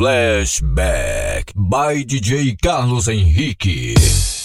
Flashback by DJ Carlos Henrique.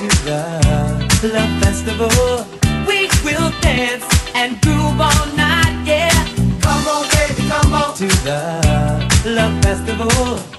to the Love festival. We will dance and groove all night, yeah. Come on, baby, come on to the Love festival.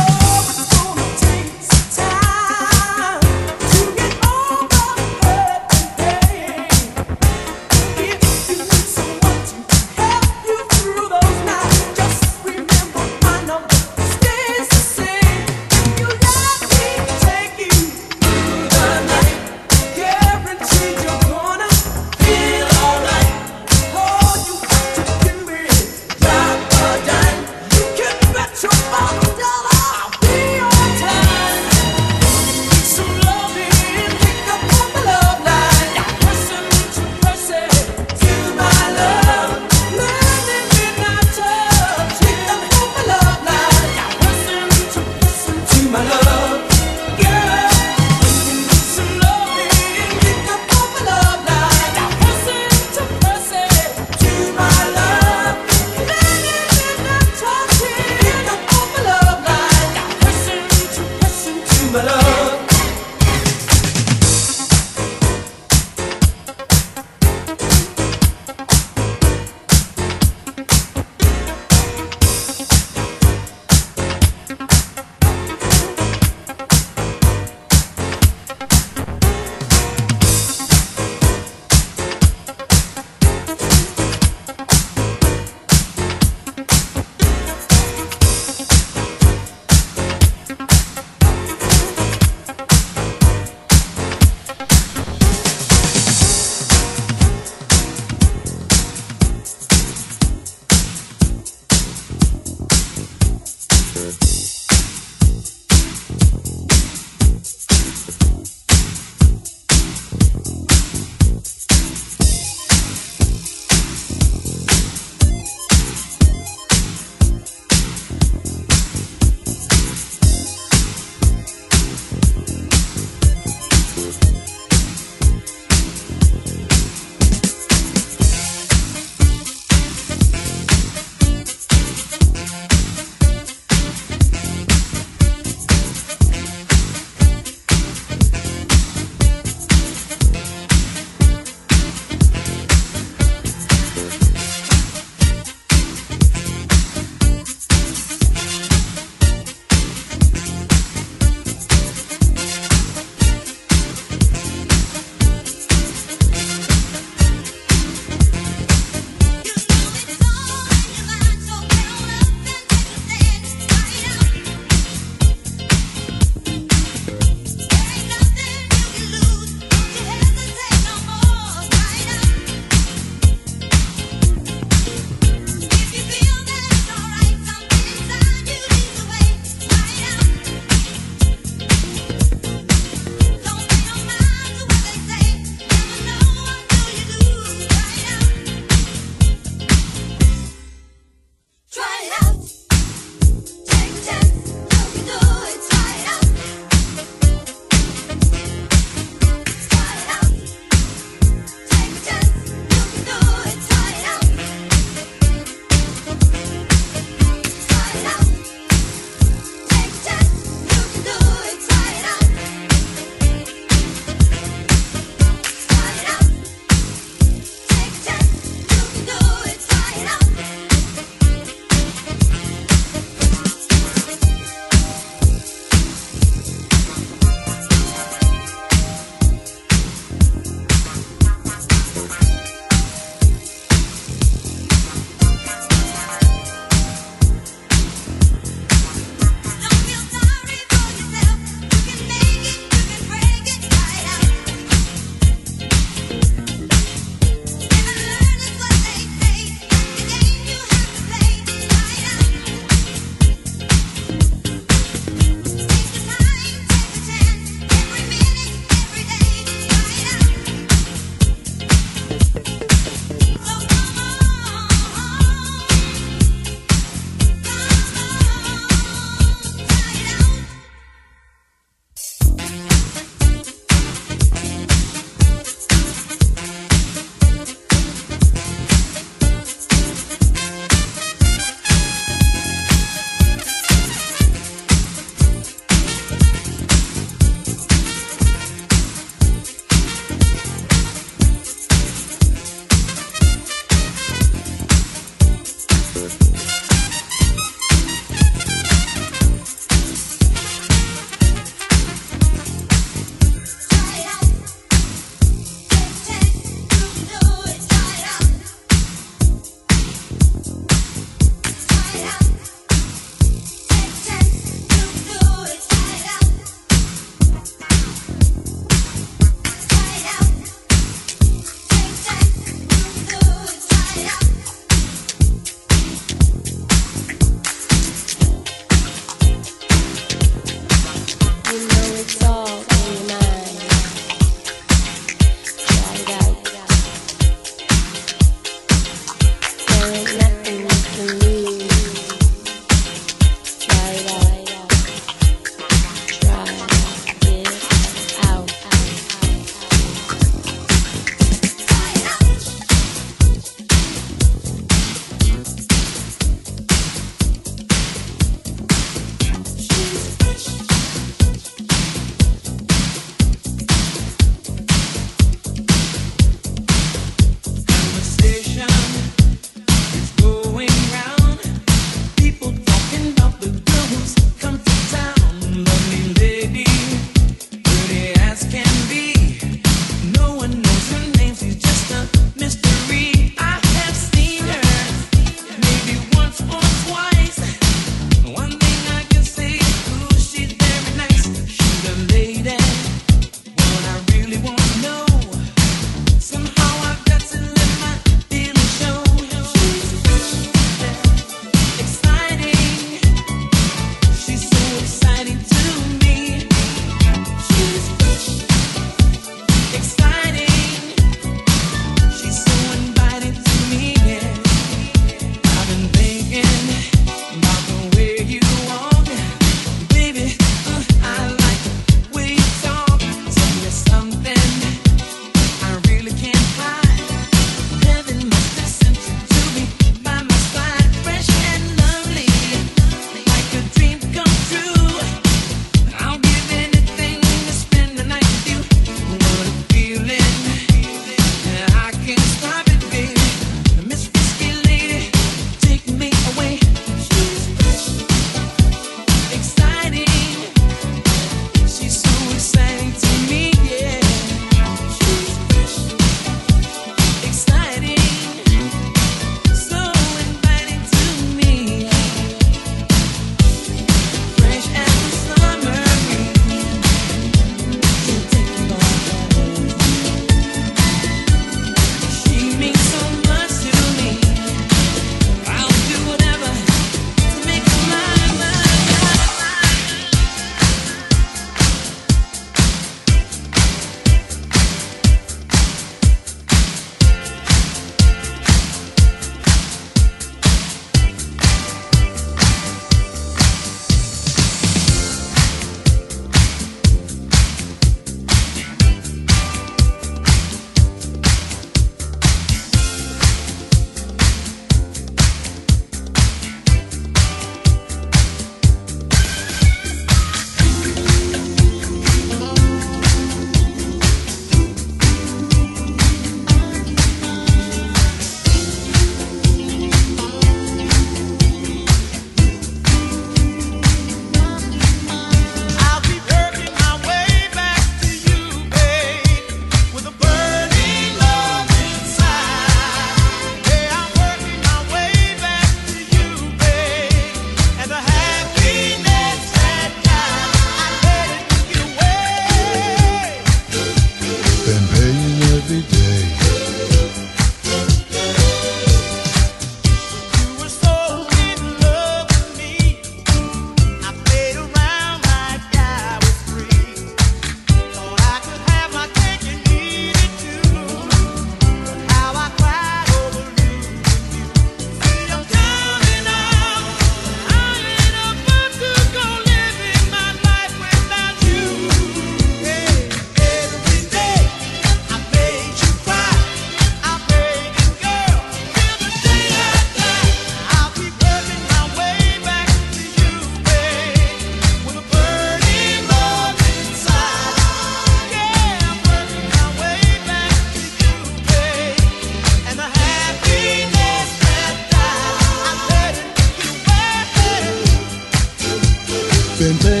Been